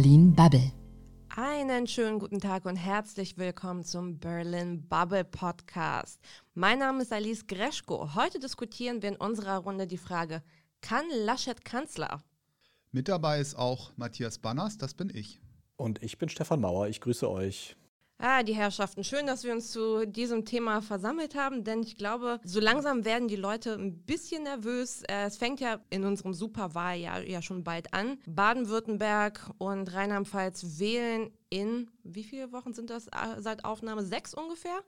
Berlin Bubble. Einen schönen guten Tag und herzlich willkommen zum Berlin Bubble Podcast. Mein Name ist Alice Greschko. Heute diskutieren wir in unserer Runde die Frage, kann Laschet Kanzler? Mit dabei ist auch Matthias Banners, das bin ich. Und ich bin Stefan Mauer, ich grüße euch. Ah, die Herrschaften, schön, dass wir uns zu diesem Thema versammelt haben, denn ich glaube, so langsam werden die Leute ein bisschen nervös. Äh, es fängt ja in unserem Superwahljahr ja schon bald an. Baden-Württemberg und Rheinland-Pfalz wählen in, wie viele Wochen sind das äh, seit Aufnahme? Sechs ungefähr?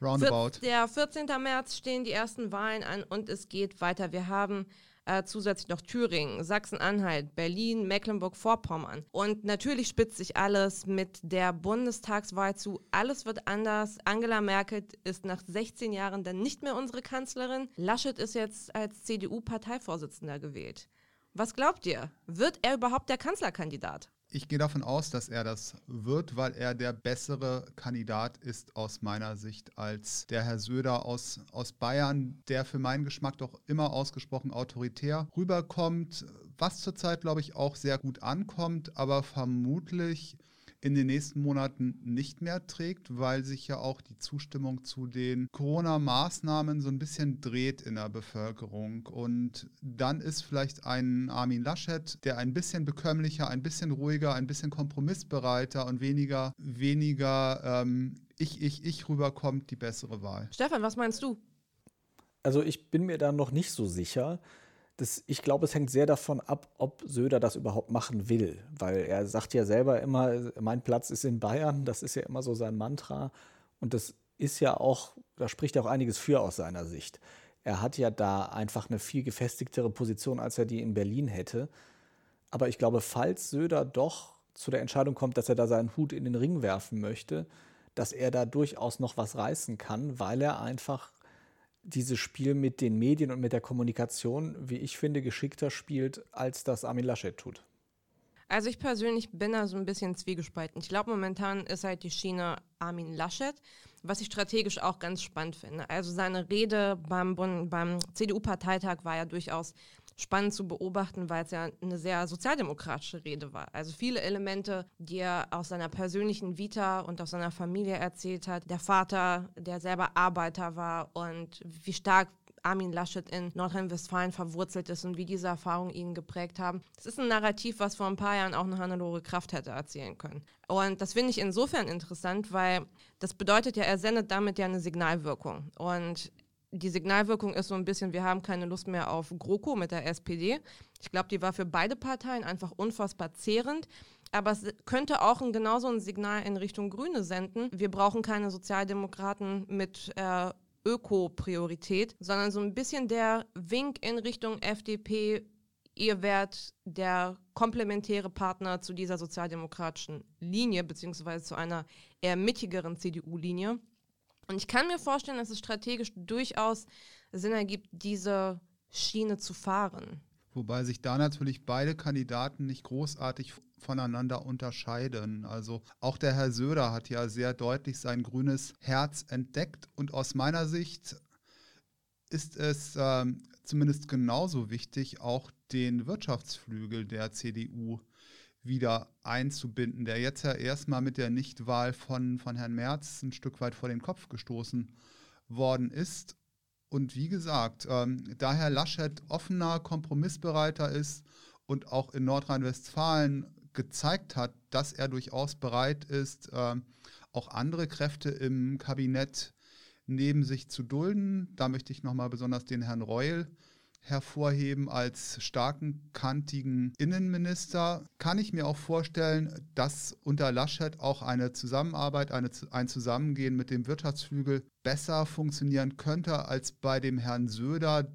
Roundabout. Der 14. März stehen die ersten Wahlen an und es geht weiter. Wir haben äh, zusätzlich noch Thüringen, Sachsen-Anhalt, Berlin, Mecklenburg-Vorpommern. Und natürlich spitzt sich alles mit der Bundestagswahl zu. Alles wird anders. Angela Merkel ist nach 16 Jahren dann nicht mehr unsere Kanzlerin. Laschet ist jetzt als CDU-Parteivorsitzender gewählt. Was glaubt ihr? Wird er überhaupt der Kanzlerkandidat? Ich gehe davon aus, dass er das wird, weil er der bessere Kandidat ist aus meiner Sicht als der Herr Söder aus, aus Bayern, der für meinen Geschmack doch immer ausgesprochen autoritär rüberkommt, was zurzeit, glaube ich, auch sehr gut ankommt, aber vermutlich in den nächsten Monaten nicht mehr trägt, weil sich ja auch die Zustimmung zu den Corona-Maßnahmen so ein bisschen dreht in der Bevölkerung. Und dann ist vielleicht ein Armin Laschet, der ein bisschen bekömmlicher, ein bisschen ruhiger, ein bisschen kompromissbereiter und weniger, weniger ähm, ich, ich, ich rüberkommt, die bessere Wahl. Stefan, was meinst du? Also ich bin mir da noch nicht so sicher das, ich glaube, es hängt sehr davon ab, ob Söder das überhaupt machen will. Weil er sagt ja selber immer, mein Platz ist in Bayern, das ist ja immer so sein Mantra. Und das ist ja auch, da spricht auch einiges für aus seiner Sicht. Er hat ja da einfach eine viel gefestigtere Position, als er die in Berlin hätte. Aber ich glaube, falls Söder doch zu der Entscheidung kommt, dass er da seinen Hut in den Ring werfen möchte, dass er da durchaus noch was reißen kann, weil er einfach dieses Spiel mit den Medien und mit der Kommunikation, wie ich finde, geschickter spielt, als das Armin Laschet tut. Also ich persönlich bin da so ein bisschen zwiegespalten. Ich glaube, momentan ist halt die Schiene Armin Laschet, was ich strategisch auch ganz spannend finde. Also seine Rede beim, beim CDU-Parteitag war ja durchaus spannend zu beobachten, weil es ja eine sehr sozialdemokratische Rede war. Also viele Elemente, die er aus seiner persönlichen Vita und aus seiner Familie erzählt hat. Der Vater, der selber Arbeiter war und wie stark Armin Laschet in Nordrhein-Westfalen verwurzelt ist und wie diese Erfahrungen ihn geprägt haben. Das ist ein Narrativ, was vor ein paar Jahren auch eine Hannelore Kraft hätte erzählen können. Und das finde ich insofern interessant, weil das bedeutet ja, er sendet damit ja eine Signalwirkung. Und die Signalwirkung ist so ein bisschen, wir haben keine Lust mehr auf GroKo mit der SPD. Ich glaube, die war für beide Parteien einfach unfassbar zehrend. Aber es könnte auch ein, genauso ein Signal in Richtung Grüne senden. Wir brauchen keine Sozialdemokraten mit äh, Öko-Priorität, sondern so ein bisschen der Wink in Richtung FDP. Ihr werdet der komplementäre Partner zu dieser sozialdemokratischen Linie, beziehungsweise zu einer eher mittigeren CDU-Linie. Und ich kann mir vorstellen, dass es strategisch durchaus Sinn ergibt, diese Schiene zu fahren. Wobei sich da natürlich beide Kandidaten nicht großartig voneinander unterscheiden. Also auch der Herr Söder hat ja sehr deutlich sein grünes Herz entdeckt und aus meiner Sicht ist es äh, zumindest genauso wichtig, auch den Wirtschaftsflügel der CDU wieder einzubinden, der jetzt ja erstmal mit der Nichtwahl von, von Herrn Merz ein Stück weit vor den Kopf gestoßen worden ist. Und wie gesagt, ähm, da Herr Laschet offener, kompromissbereiter ist und auch in Nordrhein-Westfalen gezeigt hat, dass er durchaus bereit ist, äh, auch andere Kräfte im Kabinett neben sich zu dulden. Da möchte ich nochmal besonders den Herrn Reul hervorheben als starken, kantigen Innenminister. Kann ich mir auch vorstellen, dass unter Laschet auch eine Zusammenarbeit, eine, ein Zusammengehen mit dem Wirtschaftsflügel besser funktionieren könnte als bei dem Herrn Söder,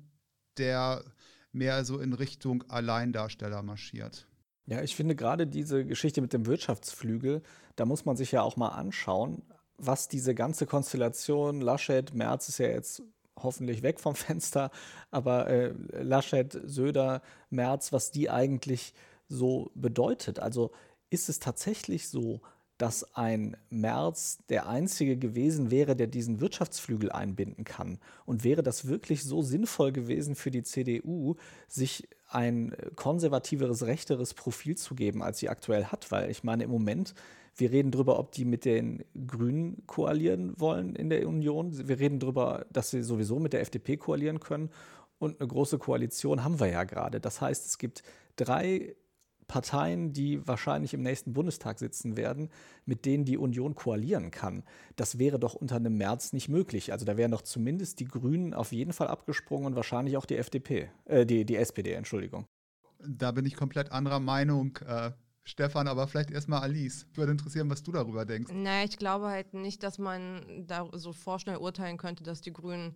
der mehr so in Richtung Alleindarsteller marschiert. Ja, ich finde gerade diese Geschichte mit dem Wirtschaftsflügel, da muss man sich ja auch mal anschauen, was diese ganze Konstellation Laschet, Merz ist ja jetzt hoffentlich weg vom Fenster, aber äh, Laschet, Söder, Merz, was die eigentlich so bedeutet. Also ist es tatsächlich so, dass ein März der einzige gewesen wäre, der diesen Wirtschaftsflügel einbinden kann. Und wäre das wirklich so sinnvoll gewesen für die CDU, sich ein konservativeres, rechteres Profil zu geben, als sie aktuell hat? Weil ich meine, im Moment, wir reden darüber, ob die mit den Grünen koalieren wollen in der Union. Wir reden darüber, dass sie sowieso mit der FDP koalieren können. Und eine große Koalition haben wir ja gerade. Das heißt, es gibt drei Parteien, die wahrscheinlich im nächsten Bundestag sitzen werden, mit denen die Union koalieren kann. Das wäre doch unter einem März nicht möglich. Also da wären doch zumindest die Grünen auf jeden Fall abgesprungen und wahrscheinlich auch die FDP, äh, die, die SPD, Entschuldigung. Da bin ich komplett anderer Meinung. Äh, Stefan, aber vielleicht erstmal Alice. Würde interessieren, was du darüber denkst. Naja, ich glaube halt nicht, dass man da so vorschnell urteilen könnte, dass die Grünen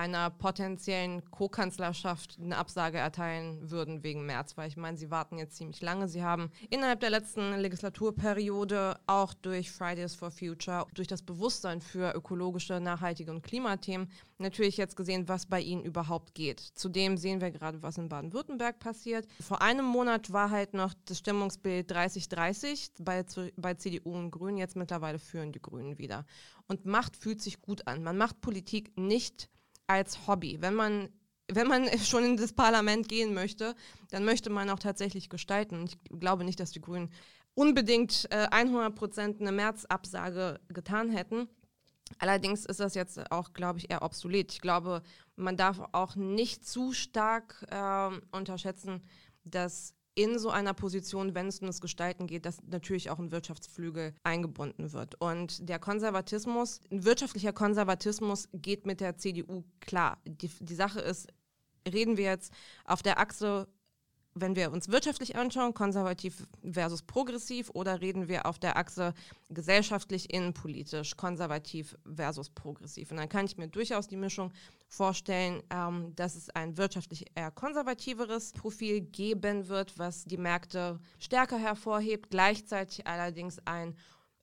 einer potenziellen Co-Kanzlerschaft eine Absage erteilen würden wegen März, weil ich meine, sie warten jetzt ziemlich lange. Sie haben innerhalb der letzten Legislaturperiode auch durch Fridays for Future, durch das Bewusstsein für ökologische, nachhaltige und Klimathemen natürlich jetzt gesehen, was bei ihnen überhaupt geht. Zudem sehen wir gerade, was in Baden-Württemberg passiert. Vor einem Monat war halt noch das Stimmungsbild 30-30 bei, bei CDU und Grünen. Jetzt mittlerweile führen die Grünen wieder. Und Macht fühlt sich gut an. Man macht Politik nicht als Hobby. Wenn man, wenn man schon in das Parlament gehen möchte, dann möchte man auch tatsächlich gestalten. Ich glaube nicht, dass die Grünen unbedingt äh, 100 Prozent eine Märzabsage getan hätten. Allerdings ist das jetzt auch, glaube ich, eher obsolet. Ich glaube, man darf auch nicht zu stark äh, unterschätzen, dass in so einer Position, wenn es um das Gestalten geht, dass natürlich auch ein Wirtschaftsflügel eingebunden wird. Und der Konservatismus, ein wirtschaftlicher Konservatismus geht mit der CDU klar. Die, die Sache ist, reden wir jetzt auf der Achse wenn wir uns wirtschaftlich anschauen, konservativ versus progressiv, oder reden wir auf der Achse gesellschaftlich, innenpolitisch, konservativ versus progressiv? Und dann kann ich mir durchaus die Mischung vorstellen, ähm, dass es ein wirtschaftlich eher konservativeres Profil geben wird, was die Märkte stärker hervorhebt, gleichzeitig allerdings ein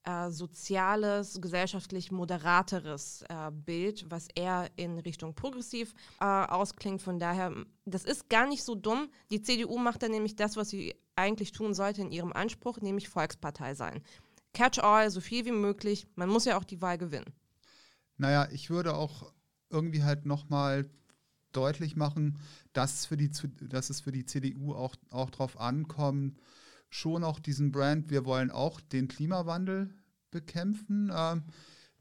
äh, soziales, gesellschaftlich moderateres äh, Bild, was eher in Richtung progressiv äh, ausklingt. Von daher, das ist gar nicht so dumm. Die CDU macht dann nämlich das, was sie eigentlich tun sollte in ihrem Anspruch, nämlich Volkspartei sein. Catch all, so viel wie möglich. Man muss ja auch die Wahl gewinnen. Naja, ich würde auch irgendwie halt nochmal deutlich machen, dass, für die, dass es für die CDU auch, auch darauf ankommt, schon auch diesen Brand, wir wollen auch den Klimawandel bekämpfen, äh,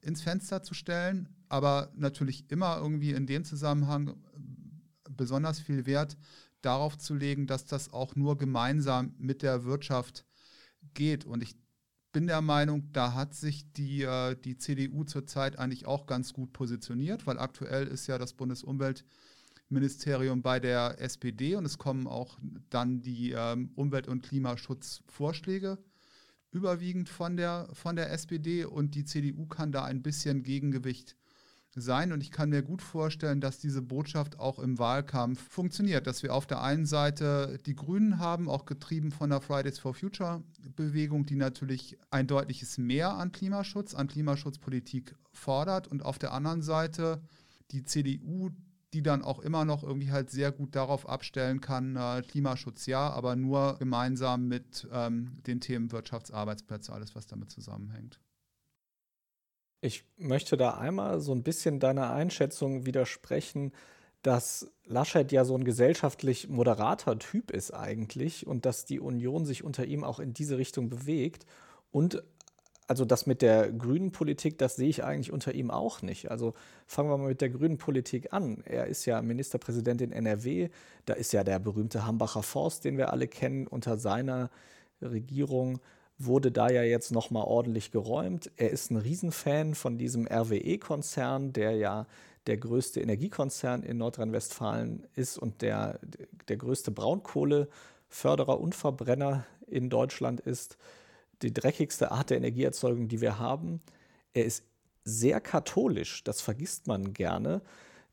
ins Fenster zu stellen, aber natürlich immer irgendwie in dem Zusammenhang besonders viel Wert darauf zu legen, dass das auch nur gemeinsam mit der Wirtschaft geht. Und ich bin der Meinung, da hat sich die, äh, die CDU zurzeit eigentlich auch ganz gut positioniert, weil aktuell ist ja das Bundesumweltministerium Ministerium bei der SPD und es kommen auch dann die ähm, Umwelt- und Klimaschutzvorschläge überwiegend von der, von der SPD und die CDU kann da ein bisschen Gegengewicht sein. Und ich kann mir gut vorstellen, dass diese Botschaft auch im Wahlkampf funktioniert, dass wir auf der einen Seite die Grünen haben, auch getrieben von der Fridays for Future Bewegung, die natürlich ein deutliches Mehr an Klimaschutz, an Klimaschutzpolitik fordert und auf der anderen Seite die CDU, die dann auch immer noch irgendwie halt sehr gut darauf abstellen kann, äh, Klimaschutz ja, aber nur gemeinsam mit ähm, den Themen Wirtschaftsarbeitsplätze, alles, was damit zusammenhängt. Ich möchte da einmal so ein bisschen deiner Einschätzung widersprechen, dass Laschet ja so ein gesellschaftlich moderater Typ ist eigentlich und dass die Union sich unter ihm auch in diese Richtung bewegt und also das mit der grünen Politik, das sehe ich eigentlich unter ihm auch nicht. Also fangen wir mal mit der grünen Politik an. Er ist ja Ministerpräsident in NRW. Da ist ja der berühmte Hambacher Forst, den wir alle kennen. Unter seiner Regierung wurde da ja jetzt nochmal ordentlich geräumt. Er ist ein Riesenfan von diesem RWE-Konzern, der ja der größte Energiekonzern in Nordrhein-Westfalen ist und der, der größte Braunkohleförderer und Verbrenner in Deutschland ist die dreckigste Art der Energieerzeugung, die wir haben. Er ist sehr katholisch, das vergisst man gerne.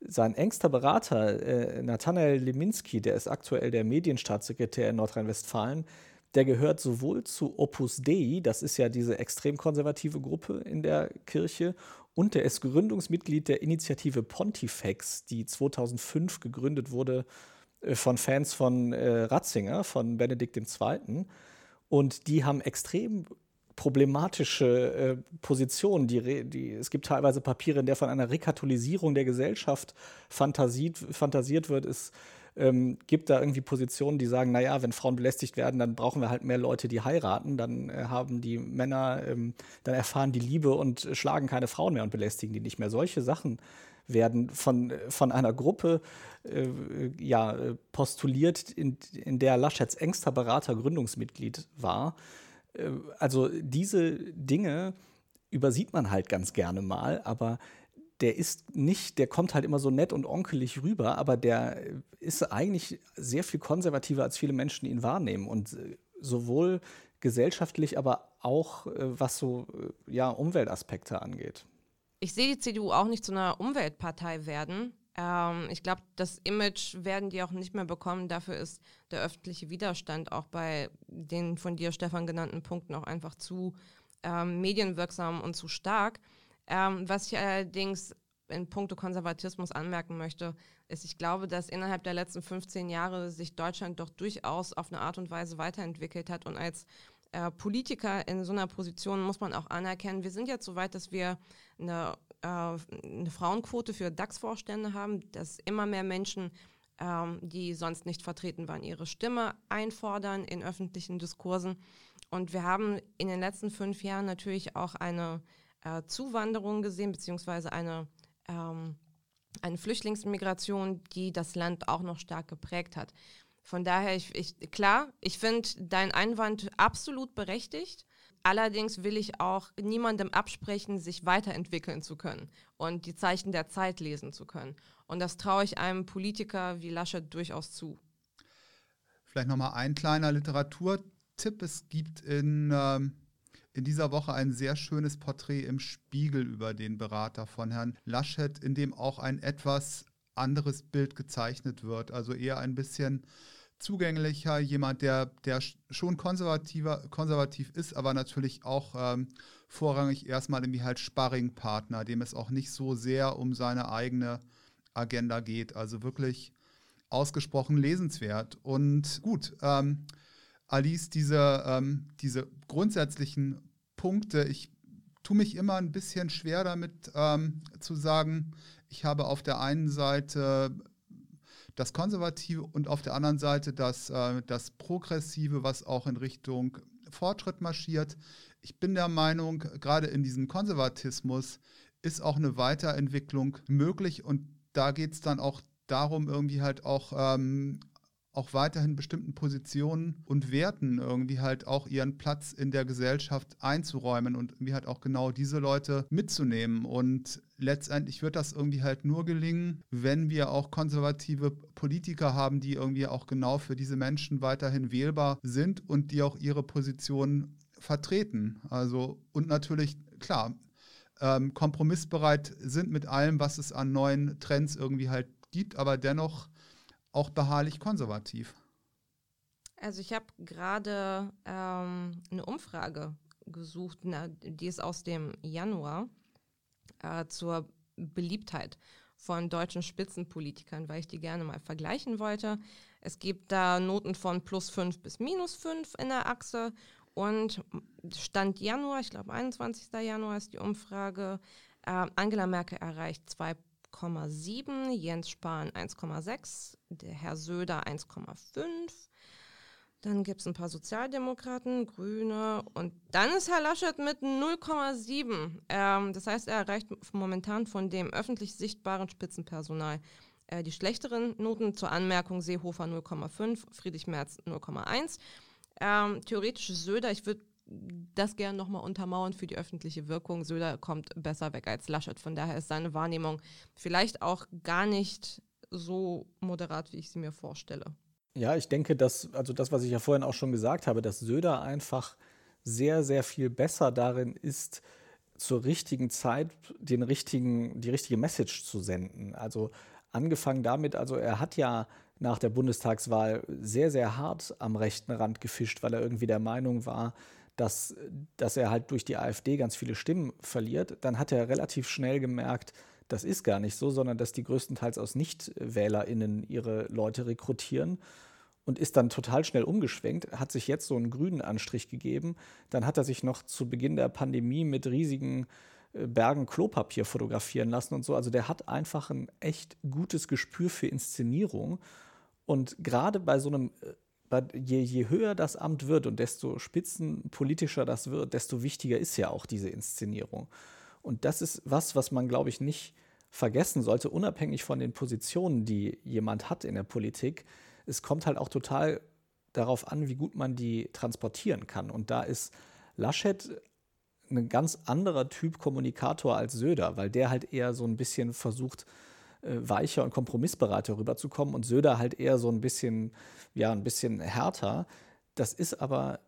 Sein engster Berater, äh, Nathanael Leminski, der ist aktuell der Medienstaatssekretär in Nordrhein-Westfalen, der gehört sowohl zu Opus Dei, das ist ja diese extrem konservative Gruppe in der Kirche, und der ist Gründungsmitglied der Initiative Pontifex, die 2005 gegründet wurde äh, von Fans von äh, Ratzinger, von Benedikt II. Und die haben extrem problematische äh, Position. Die, die, es gibt teilweise Papiere, in der von einer Rekatholisierung der Gesellschaft fantasiert, fantasiert wird. Es ähm, gibt da irgendwie Positionen, die sagen, naja, wenn Frauen belästigt werden, dann brauchen wir halt mehr Leute, die heiraten. Dann äh, haben die Männer, ähm, dann erfahren die Liebe und schlagen keine Frauen mehr und belästigen die nicht mehr. Solche Sachen werden von, von einer Gruppe äh, ja, postuliert, in, in der Laschets engster Berater Gründungsmitglied war. Äh, also diese Dinge übersieht man halt ganz gerne mal, aber der ist nicht, der kommt halt immer so nett und onkelig rüber, aber der ist eigentlich sehr viel konservativer, als viele Menschen ihn wahrnehmen. Und äh, sowohl gesellschaftlich, aber auch äh, was so ja, Umweltaspekte angeht. Ich sehe die CDU auch nicht zu einer Umweltpartei werden. Ähm, ich glaube, das Image werden die auch nicht mehr bekommen. Dafür ist der öffentliche Widerstand auch bei den von dir, Stefan, genannten Punkten auch einfach zu ähm, medienwirksam und zu stark. Ähm, was ich allerdings in puncto Konservatismus anmerken möchte, ist, ich glaube, dass innerhalb der letzten 15 Jahre sich Deutschland doch durchaus auf eine Art und Weise weiterentwickelt hat und als äh, Politiker in so einer Position muss man auch anerkennen, wir sind jetzt so weit, dass wir eine, äh, eine Frauenquote für DAX-Vorstände haben, dass immer mehr Menschen, ähm, die sonst nicht vertreten waren, ihre Stimme einfordern in öffentlichen Diskursen. Und wir haben in den letzten fünf Jahren natürlich auch eine äh, Zuwanderung gesehen, beziehungsweise eine, ähm, eine Flüchtlingsmigration, die das Land auch noch stark geprägt hat. Von daher, ich, ich klar, ich finde deinen Einwand absolut berechtigt. Allerdings will ich auch niemandem absprechen, sich weiterentwickeln zu können und die Zeichen der Zeit lesen zu können. Und das traue ich einem Politiker wie Laschet durchaus zu. Vielleicht nochmal ein kleiner Literaturtipp. Es gibt in, ähm, in dieser Woche ein sehr schönes Porträt im Spiegel über den Berater von Herrn Laschet, in dem auch ein etwas anderes Bild gezeichnet wird. Also eher ein bisschen zugänglicher, jemand, der, der schon konservativer, konservativ ist, aber natürlich auch ähm, vorrangig erstmal irgendwie halt Sparringpartner, dem es auch nicht so sehr um seine eigene Agenda geht. Also wirklich ausgesprochen lesenswert. Und gut, ähm, Alice, diese, ähm, diese grundsätzlichen Punkte, ich tue mich immer ein bisschen schwer damit ähm, zu sagen, ich habe auf der einen Seite das Konservative und auf der anderen Seite das, äh, das Progressive, was auch in Richtung Fortschritt marschiert. Ich bin der Meinung, gerade in diesem Konservatismus ist auch eine Weiterentwicklung möglich und da geht es dann auch darum, irgendwie halt auch ähm, auch weiterhin bestimmten Positionen und Werten irgendwie halt auch ihren Platz in der Gesellschaft einzuräumen und irgendwie halt auch genau diese Leute mitzunehmen. Und letztendlich wird das irgendwie halt nur gelingen, wenn wir auch konservative Politiker haben, die irgendwie auch genau für diese Menschen weiterhin wählbar sind und die auch ihre Position vertreten. Also und natürlich, klar, ähm, kompromissbereit sind mit allem, was es an neuen Trends irgendwie halt gibt, aber dennoch auch beharrlich konservativ? Also ich habe gerade ähm, eine Umfrage gesucht, na, die ist aus dem Januar äh, zur Beliebtheit von deutschen Spitzenpolitikern, weil ich die gerne mal vergleichen wollte. Es gibt da Noten von plus 5 bis minus 5 in der Achse und Stand Januar, ich glaube 21. Januar ist die Umfrage, äh, Angela Merkel erreicht 2 1,7, Jens Spahn 1,6, der Herr Söder 1,5. Dann gibt es ein paar Sozialdemokraten, Grüne und dann ist Herr Laschet mit 0,7. Ähm, das heißt, er erreicht momentan von dem öffentlich sichtbaren Spitzenpersonal äh, die schlechteren Noten. Zur Anmerkung Seehofer 0,5, Friedrich Merz 0,1. Ähm, theoretisch Söder, ich würde das gerne nochmal untermauern für die öffentliche Wirkung. Söder kommt besser weg als Laschet. Von daher ist seine Wahrnehmung vielleicht auch gar nicht so moderat, wie ich sie mir vorstelle. Ja, ich denke, dass, also das, was ich ja vorhin auch schon gesagt habe, dass Söder einfach sehr, sehr viel besser darin ist, zur richtigen Zeit den richtigen, die richtige Message zu senden. Also angefangen damit, also er hat ja nach der Bundestagswahl sehr, sehr hart am rechten Rand gefischt, weil er irgendwie der Meinung war, dass, dass er halt durch die AfD ganz viele Stimmen verliert, dann hat er relativ schnell gemerkt, das ist gar nicht so, sondern dass die größtenteils aus NichtwählerInnen ihre Leute rekrutieren. und ist dann total schnell umgeschwenkt, hat sich jetzt so einen grünen Anstrich gegeben. Dann hat er sich noch zu Beginn der Pandemie mit riesigen äh, Bergen Klopapier fotografieren lassen und so. Also der hat einfach ein echt gutes Gespür für Inszenierung. Und gerade bei so einem, äh, je, je höher das Amt wird und desto spitzenpolitischer das wird, desto wichtiger ist ja auch diese Inszenierung. Und das ist was, was man, glaube ich, nicht vergessen sollte, unabhängig von den Positionen, die jemand hat in der Politik es kommt halt auch total darauf an, wie gut man die transportieren kann. Und da ist Laschet ein ganz anderer Typ Kommunikator als Söder, weil der halt eher so ein bisschen versucht, weicher und kompromissbereiter rüberzukommen und Söder halt eher so ein bisschen, ja, ein bisschen härter. Das ist aber,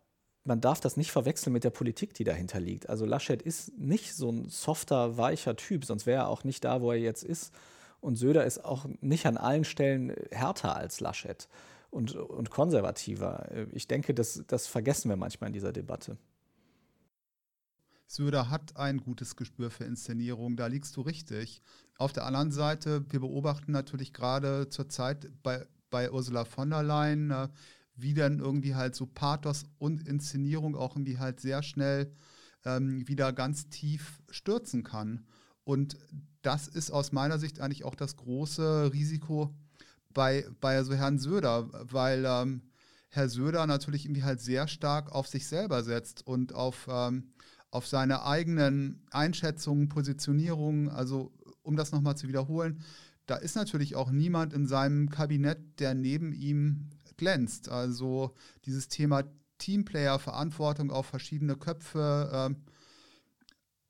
man darf das nicht verwechseln mit der Politik, die dahinter liegt. Also Laschet ist nicht so ein softer, weicher Typ, sonst wäre er auch nicht da, wo er jetzt ist. Und Söder ist auch nicht an allen Stellen härter als Laschet und, und konservativer. Ich denke, das, das vergessen wir manchmal in dieser Debatte. Söder hat ein gutes Gespür für Inszenierung, da liegst du richtig. Auf der anderen Seite, wir beobachten natürlich gerade zurzeit bei, bei Ursula von der Leyen, äh, wie dann irgendwie halt so Pathos und Inszenierung auch irgendwie halt sehr schnell ähm, wieder ganz tief stürzen kann. Und das ist aus meiner Sicht eigentlich auch das große Risiko bei, bei so Herrn Söder, weil ähm, Herr Söder natürlich irgendwie halt sehr stark auf sich selber setzt und auf, ähm, auf seine eigenen Einschätzungen, Positionierungen. Also um das nochmal zu wiederholen, da ist natürlich auch niemand in seinem Kabinett, der neben ihm glänzt. Also dieses Thema Teamplayer, Verantwortung auf verschiedene Köpfe. Äh,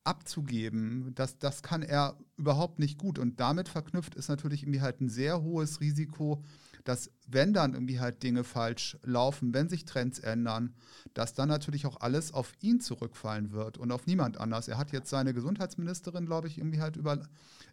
abzugeben, das, das kann er überhaupt nicht gut. Und damit verknüpft ist natürlich irgendwie halt ein sehr hohes Risiko, dass wenn dann irgendwie halt Dinge falsch laufen, wenn sich Trends ändern, dass dann natürlich auch alles auf ihn zurückfallen wird und auf niemand anders. Er hat jetzt seine Gesundheitsministerin, glaube ich, irgendwie halt über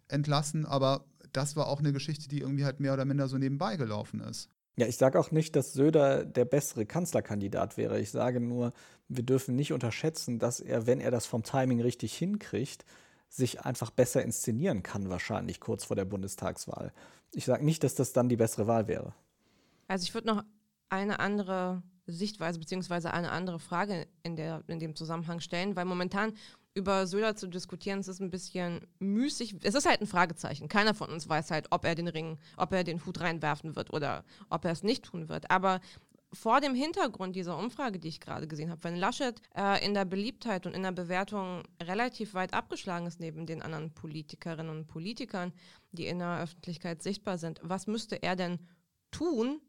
entlassen, aber das war auch eine Geschichte, die irgendwie halt mehr oder minder so nebenbei gelaufen ist. Ja, ich sage auch nicht, dass Söder der bessere Kanzlerkandidat wäre. Ich sage nur, wir dürfen nicht unterschätzen, dass er, wenn er das vom Timing richtig hinkriegt, sich einfach besser inszenieren kann, wahrscheinlich kurz vor der Bundestagswahl. Ich sage nicht, dass das dann die bessere Wahl wäre. Also ich würde noch eine andere Sichtweise beziehungsweise eine andere Frage in, der, in dem Zusammenhang stellen, weil momentan über Söder zu diskutieren, es ist ein bisschen müßig. Es ist halt ein Fragezeichen. Keiner von uns weiß halt, ob er den Ring, ob er den Hut reinwerfen wird oder ob er es nicht tun wird. Aber vor dem Hintergrund dieser Umfrage, die ich gerade gesehen habe, wenn Laschet äh, in der Beliebtheit und in der Bewertung relativ weit abgeschlagen ist neben den anderen Politikerinnen und Politikern, die in der Öffentlichkeit sichtbar sind, was müsste er denn tun,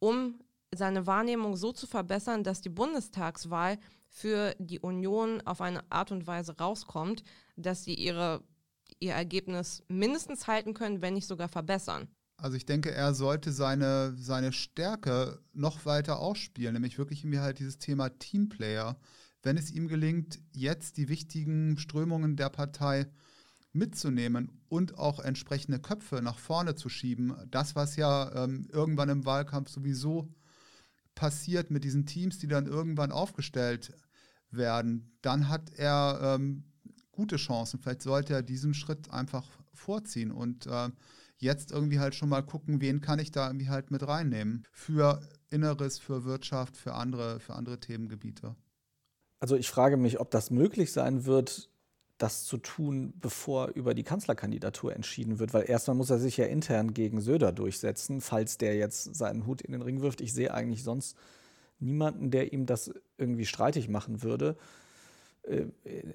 um seine Wahrnehmung so zu verbessern, dass die Bundestagswahl für die Union auf eine Art und Weise rauskommt, dass sie ihre, ihr Ergebnis mindestens halten können, wenn nicht sogar verbessern. Also ich denke, er sollte seine, seine Stärke noch weiter ausspielen, nämlich wirklich mir halt dieses Thema Teamplayer. Wenn es ihm gelingt, jetzt die wichtigen Strömungen der Partei mitzunehmen und auch entsprechende Köpfe nach vorne zu schieben, das, was ja ähm, irgendwann im Wahlkampf sowieso passiert mit diesen Teams, die dann irgendwann aufgestellt werden, dann hat er ähm, gute Chancen. Vielleicht sollte er diesen Schritt einfach vorziehen und äh, jetzt irgendwie halt schon mal gucken, wen kann ich da irgendwie halt mit reinnehmen für Inneres, für Wirtschaft, für andere, für andere Themengebiete. Also ich frage mich, ob das möglich sein wird, das zu tun, bevor über die Kanzlerkandidatur entschieden wird, weil erstmal muss er sich ja intern gegen Söder durchsetzen, falls der jetzt seinen Hut in den Ring wirft. Ich sehe eigentlich sonst niemanden, der ihm das irgendwie streitig machen würde. Äh,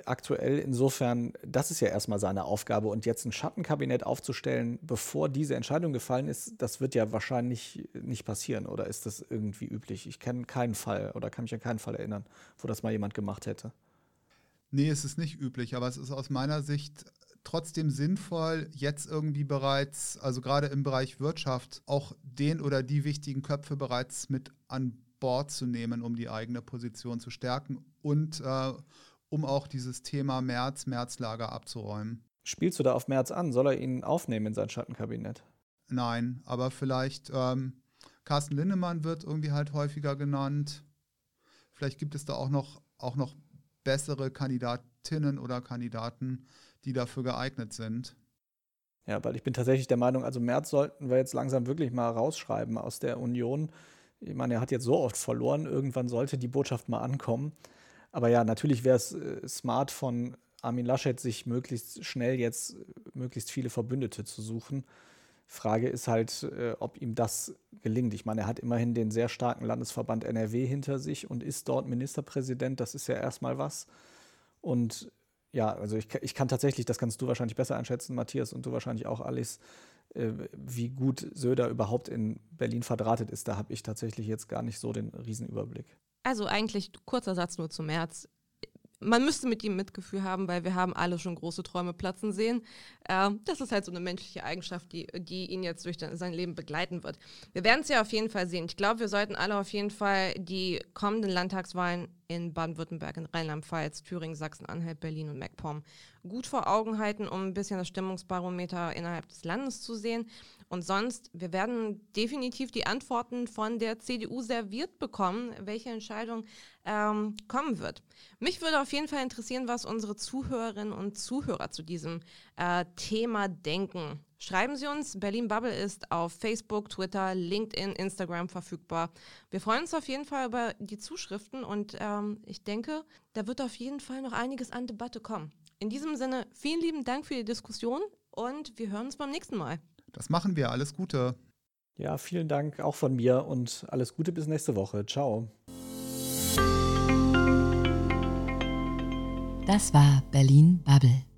aktuell insofern, das ist ja erstmal seine Aufgabe. Und jetzt ein Schattenkabinett aufzustellen, bevor diese Entscheidung gefallen ist, das wird ja wahrscheinlich nicht passieren. Oder ist das irgendwie üblich? Ich kenne keinen Fall oder kann mich an keinen Fall erinnern, wo das mal jemand gemacht hätte. Nee, es ist nicht üblich, aber es ist aus meiner Sicht trotzdem sinnvoll, jetzt irgendwie bereits, also gerade im Bereich Wirtschaft, auch den oder die wichtigen Köpfe bereits mit an Bord zu nehmen, um die eigene Position zu stärken und äh, um auch dieses Thema März, Märzlager abzuräumen. Spielst du da auf März an? Soll er ihn aufnehmen in sein Schattenkabinett? Nein, aber vielleicht ähm, Carsten Linnemann wird irgendwie halt häufiger genannt. Vielleicht gibt es da auch noch, auch noch bessere Kandidatinnen oder Kandidaten, die dafür geeignet sind. Ja, weil ich bin tatsächlich der Meinung, also März sollten wir jetzt langsam wirklich mal rausschreiben aus der Union. Ich meine, er hat jetzt so oft verloren, irgendwann sollte die Botschaft mal ankommen. Aber ja, natürlich wäre es äh, smart von Armin Laschet, sich möglichst schnell jetzt äh, möglichst viele Verbündete zu suchen. Frage ist halt, äh, ob ihm das gelingt. Ich meine, er hat immerhin den sehr starken Landesverband NRW hinter sich und ist dort Ministerpräsident. Das ist ja erstmal was. Und ja, also ich, ich kann tatsächlich, das kannst du wahrscheinlich besser einschätzen, Matthias, und du wahrscheinlich auch, Alice, äh, wie gut Söder überhaupt in Berlin verdrahtet ist. Da habe ich tatsächlich jetzt gar nicht so den Riesenüberblick. Also eigentlich kurzer Satz nur zum März man müsste mit ihm Mitgefühl haben, weil wir haben alle schon große Träume platzen sehen. Äh, das ist halt so eine menschliche Eigenschaft, die, die ihn jetzt durch sein Leben begleiten wird. Wir werden es ja auf jeden Fall sehen. Ich glaube, wir sollten alle auf jeden Fall die kommenden Landtagswahlen in Baden-Württemberg, in Rheinland-Pfalz, Thüringen, Sachsen-Anhalt, Berlin und MacPom gut vor Augen halten, um ein bisschen das Stimmungsbarometer innerhalb des Landes zu sehen. Und sonst, wir werden definitiv die Antworten von der CDU serviert bekommen, welche Entscheidung ähm, kommen wird. Mich würde auf jeden Fall interessieren, was unsere Zuhörerinnen und Zuhörer zu diesem äh, Thema denken. Schreiben Sie uns. Berlin Bubble ist auf Facebook, Twitter, LinkedIn, Instagram verfügbar. Wir freuen uns auf jeden Fall über die Zuschriften und ähm, ich denke, da wird auf jeden Fall noch einiges an Debatte kommen. In diesem Sinne, vielen lieben Dank für die Diskussion und wir hören uns beim nächsten Mal. Das machen wir. Alles Gute. Ja, vielen Dank auch von mir und alles Gute bis nächste Woche. Ciao. Das war Berlin Bubble.